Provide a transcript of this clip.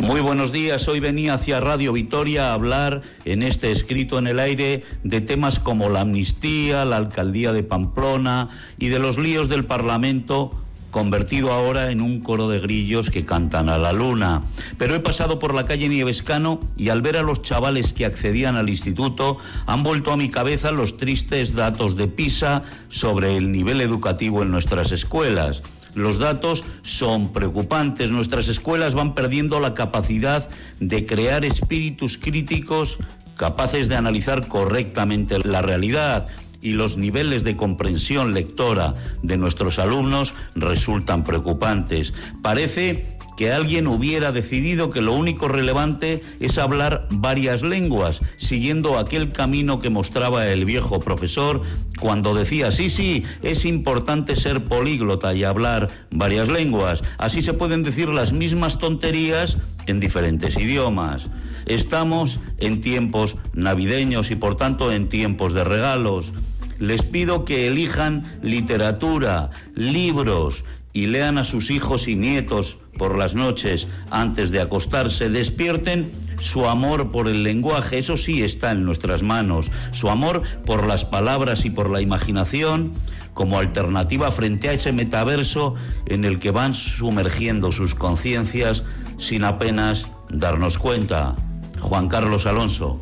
Muy buenos días. Hoy venía hacia Radio Vitoria a hablar en este escrito en el aire de temas como la amnistía, la alcaldía de Pamplona y de los líos del Parlamento convertido ahora en un coro de grillos que cantan a la luna. Pero he pasado por la calle Nievescano y al ver a los chavales que accedían al instituto han vuelto a mi cabeza los tristes datos de PISA sobre el nivel educativo en nuestras escuelas. Los datos son preocupantes. Nuestras escuelas van perdiendo la capacidad de crear espíritus críticos capaces de analizar correctamente la realidad y los niveles de comprensión lectora de nuestros alumnos resultan preocupantes. Parece que alguien hubiera decidido que lo único relevante es hablar varias lenguas, siguiendo aquel camino que mostraba el viejo profesor cuando decía, sí, sí, es importante ser políglota y hablar varias lenguas. Así se pueden decir las mismas tonterías en diferentes idiomas. Estamos en tiempos navideños y por tanto en tiempos de regalos. Les pido que elijan literatura, libros, y lean a sus hijos y nietos por las noches antes de acostarse, despierten su amor por el lenguaje, eso sí está en nuestras manos, su amor por las palabras y por la imaginación como alternativa frente a ese metaverso en el que van sumergiendo sus conciencias sin apenas darnos cuenta. Juan Carlos Alonso.